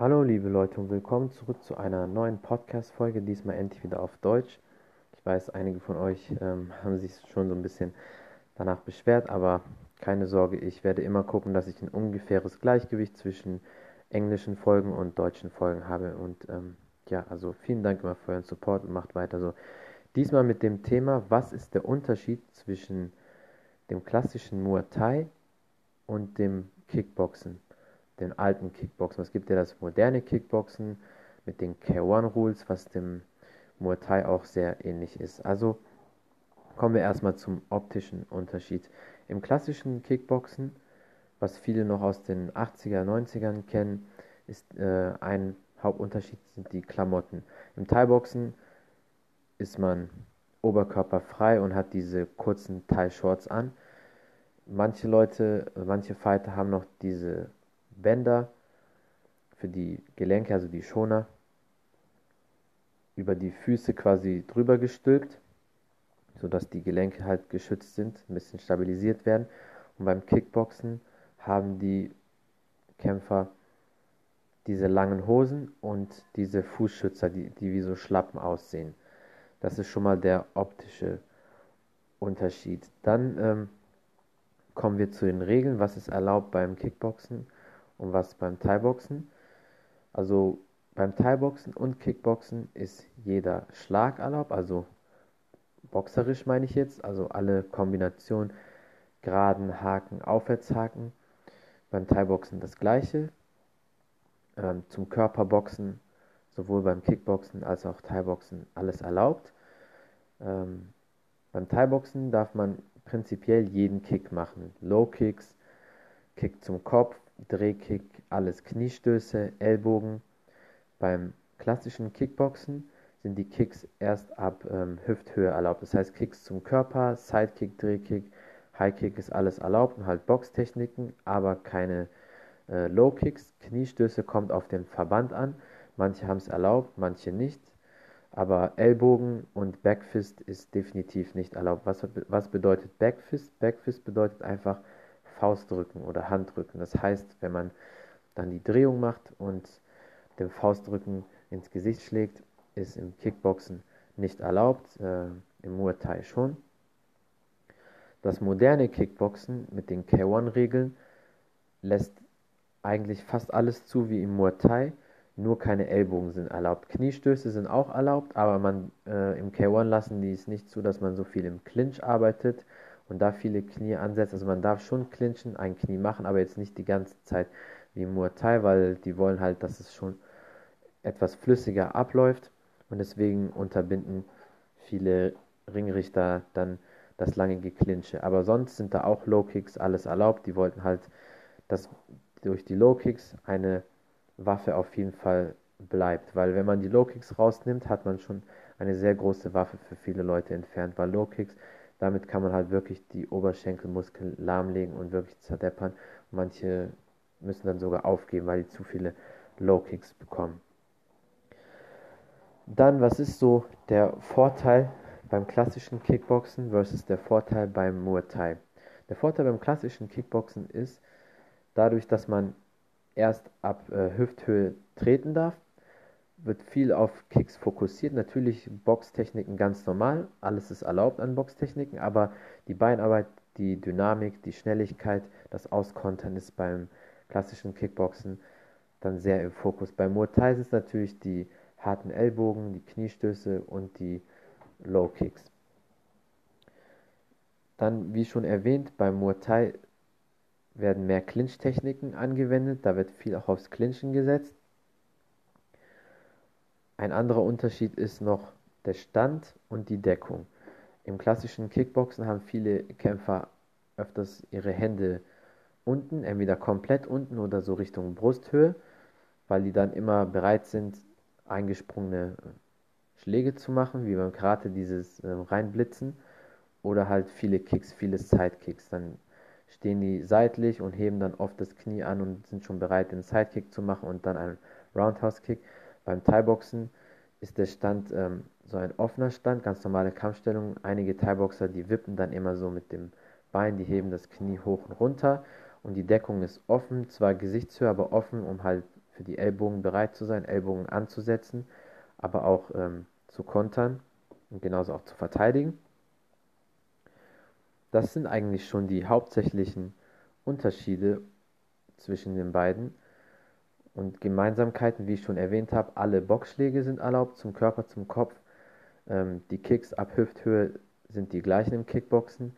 Hallo liebe Leute und willkommen zurück zu einer neuen Podcast-Folge, diesmal endlich wieder auf Deutsch. Ich weiß, einige von euch ähm, haben sich schon so ein bisschen danach beschwert, aber keine Sorge, ich werde immer gucken, dass ich ein ungefähres Gleichgewicht zwischen englischen Folgen und deutschen Folgen habe. Und ähm, ja, also vielen Dank immer für euren Support und macht weiter so. Diesmal mit dem Thema, was ist der Unterschied zwischen dem klassischen Muay Thai und dem Kickboxen, den alten Kickboxen. Es gibt ja das moderne Kickboxen mit den K1 Rules, was dem Muay Thai auch sehr ähnlich ist. Also kommen wir erstmal zum optischen Unterschied. Im klassischen Kickboxen, was viele noch aus den 80er, 90ern kennen, ist äh, ein Hauptunterschied sind die Klamotten. Im Thai-Boxen ist man oberkörperfrei und hat diese kurzen Thai-Shorts an. Manche Leute, manche Fighter haben noch diese Bänder für die Gelenke, also die Schoner, über die Füße quasi drüber gestülpt, sodass die Gelenke halt geschützt sind, ein bisschen stabilisiert werden. Und beim Kickboxen haben die Kämpfer diese langen Hosen und diese Fußschützer, die, die wie so Schlappen aussehen. Das ist schon mal der optische Unterschied. Dann ähm, kommen wir zu den Regeln, was ist erlaubt beim Kickboxen und was beim Thai-Boxen. Also beim Thai-Boxen und Kickboxen ist jeder Schlag erlaubt, also boxerisch meine ich jetzt, also alle Kombinationen, geraden Haken, Aufwärtshaken. Beim Thai-Boxen das gleiche. Ähm, zum Körperboxen, sowohl beim Kickboxen als auch Thai-Boxen, alles erlaubt. Ähm, beim Thai-Boxen darf man prinzipiell jeden Kick machen. Low Kicks, Kick zum Kopf, Drehkick, alles Kniestöße, Ellbogen. Beim klassischen Kickboxen sind die Kicks erst ab ähm, Hüfthöhe erlaubt. Das heißt Kicks zum Körper, Sidekick, Drehkick, Highkick ist alles erlaubt und halt Boxtechniken, aber keine äh, Low Kicks. Kniestöße kommt auf den Verband an. Manche haben es erlaubt, manche nicht. Aber Ellbogen und Backfist ist definitiv nicht erlaubt. Was, was bedeutet Backfist? Backfist bedeutet einfach Faustdrücken oder Handrücken. Das heißt, wenn man dann die Drehung macht und dem Faustdrücken ins Gesicht schlägt, ist im Kickboxen nicht erlaubt, äh, im Muay Thai schon. Das moderne Kickboxen mit den K1-Regeln lässt eigentlich fast alles zu wie im Muay Thai nur keine Ellbogen sind erlaubt. Kniestöße sind auch erlaubt, aber man äh, im K1 lassen die es nicht zu, dass man so viel im Clinch arbeitet und da viele Knie ansetzt. Also man darf schon clinchen, ein Knie machen, aber jetzt nicht die ganze Zeit wie Muay Thai, weil die wollen halt, dass es schon etwas flüssiger abläuft und deswegen unterbinden viele Ringrichter dann das lange Geklinche. Aber sonst sind da auch Low Kicks alles erlaubt. Die wollten halt, dass durch die Low Kicks eine Waffe auf jeden Fall bleibt. Weil wenn man die Low Kicks rausnimmt, hat man schon eine sehr große Waffe für viele Leute entfernt. Weil Low Kicks, damit kann man halt wirklich die Oberschenkelmuskeln lahmlegen und wirklich zerdeppern. Manche müssen dann sogar aufgeben, weil die zu viele Low Kicks bekommen. Dann, was ist so der Vorteil beim klassischen Kickboxen versus der Vorteil beim Muay Thai? Der Vorteil beim klassischen Kickboxen ist, dadurch, dass man erst ab äh, Hüfthöhe treten darf, wird viel auf Kicks fokussiert. Natürlich Boxtechniken ganz normal, alles ist erlaubt an Boxtechniken, aber die Beinarbeit, die Dynamik, die Schnelligkeit, das Auskontern ist beim klassischen Kickboxen dann sehr im Fokus. Beim Muay Thai sind es natürlich die harten Ellbogen, die Kniestöße und die Low Kicks. Dann, wie schon erwähnt, beim Muay Thai werden mehr Clinch-Techniken angewendet, da wird viel auch aufs Clinchen gesetzt. Ein anderer Unterschied ist noch der Stand und die Deckung. Im klassischen Kickboxen haben viele Kämpfer öfters ihre Hände unten, entweder komplett unten oder so Richtung Brusthöhe, weil die dann immer bereit sind, eingesprungene Schläge zu machen, wie beim Karate dieses äh, Reinblitzen oder halt viele Kicks, viele Sidekicks. Dann stehen die seitlich und heben dann oft das Knie an und sind schon bereit, den Sidekick zu machen und dann einen Roundhouse-Kick. Beim Thai-Boxen ist der Stand ähm, so ein offener Stand, ganz normale Kampfstellung. Einige Thai-Boxer, die wippen dann immer so mit dem Bein, die heben das Knie hoch und runter und die Deckung ist offen, zwar Gesichtshöhe, aber offen, um halt für die Ellbogen bereit zu sein, Ellbogen anzusetzen, aber auch ähm, zu kontern und genauso auch zu verteidigen. Das sind eigentlich schon die hauptsächlichen Unterschiede zwischen den beiden. Und Gemeinsamkeiten, wie ich schon erwähnt habe, alle Boxschläge sind erlaubt, zum Körper, zum Kopf. Ähm, die Kicks ab Hüfthöhe sind die gleichen im Kickboxen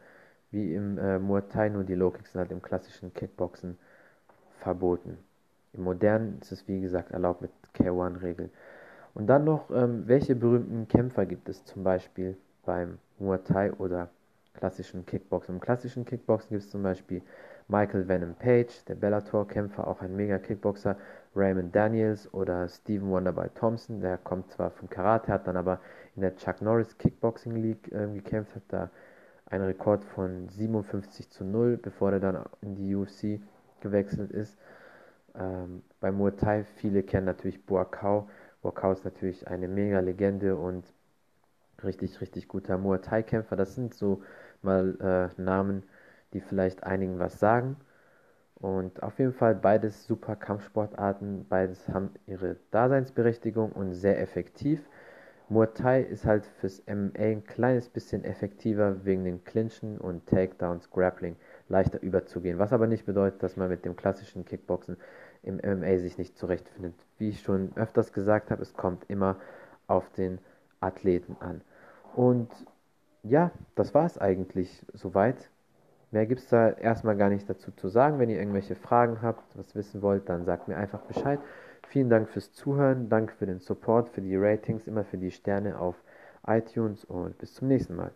wie im äh, Muay Thai, nur die Low Kicks sind halt im klassischen Kickboxen verboten. Im modernen ist es wie gesagt erlaubt mit K1-Regeln. Und dann noch, ähm, welche berühmten Kämpfer gibt es zum Beispiel beim Muay Thai oder klassischen Kickboxen? Im klassischen Kickboxen gibt es zum Beispiel Michael Venom Page, der Bellator-Kämpfer, auch ein Mega-Kickboxer, Raymond Daniels oder Stephen Wonderboy Thompson, der kommt zwar vom Karate, hat dann aber in der Chuck Norris Kickboxing League äh, gekämpft, hat da einen Rekord von 57 zu 0, bevor er dann in die UFC gewechselt ist. Ähm, bei Muay Thai, viele kennen natürlich Boakau. Boakau ist natürlich eine mega Legende und richtig, richtig guter Muay Thai-Kämpfer. Das sind so mal äh, Namen, die vielleicht einigen was sagen. Und auf jeden Fall beides super Kampfsportarten, beides haben ihre Daseinsberechtigung und sehr effektiv. Muay Thai ist halt fürs MMA ein kleines bisschen effektiver wegen den Clinchen und Takedowns, Grappling leichter überzugehen. Was aber nicht bedeutet, dass man mit dem klassischen Kickboxen im MMA sich nicht zurechtfindet. Wie ich schon öfters gesagt habe, es kommt immer auf den Athleten an. Und ja, das war es eigentlich soweit. Mehr gibt es da erstmal gar nicht dazu zu sagen. Wenn ihr irgendwelche Fragen habt, was wissen wollt, dann sagt mir einfach Bescheid. Vielen Dank fürs Zuhören, danke für den Support, für die Ratings, immer für die Sterne auf iTunes und bis zum nächsten Mal.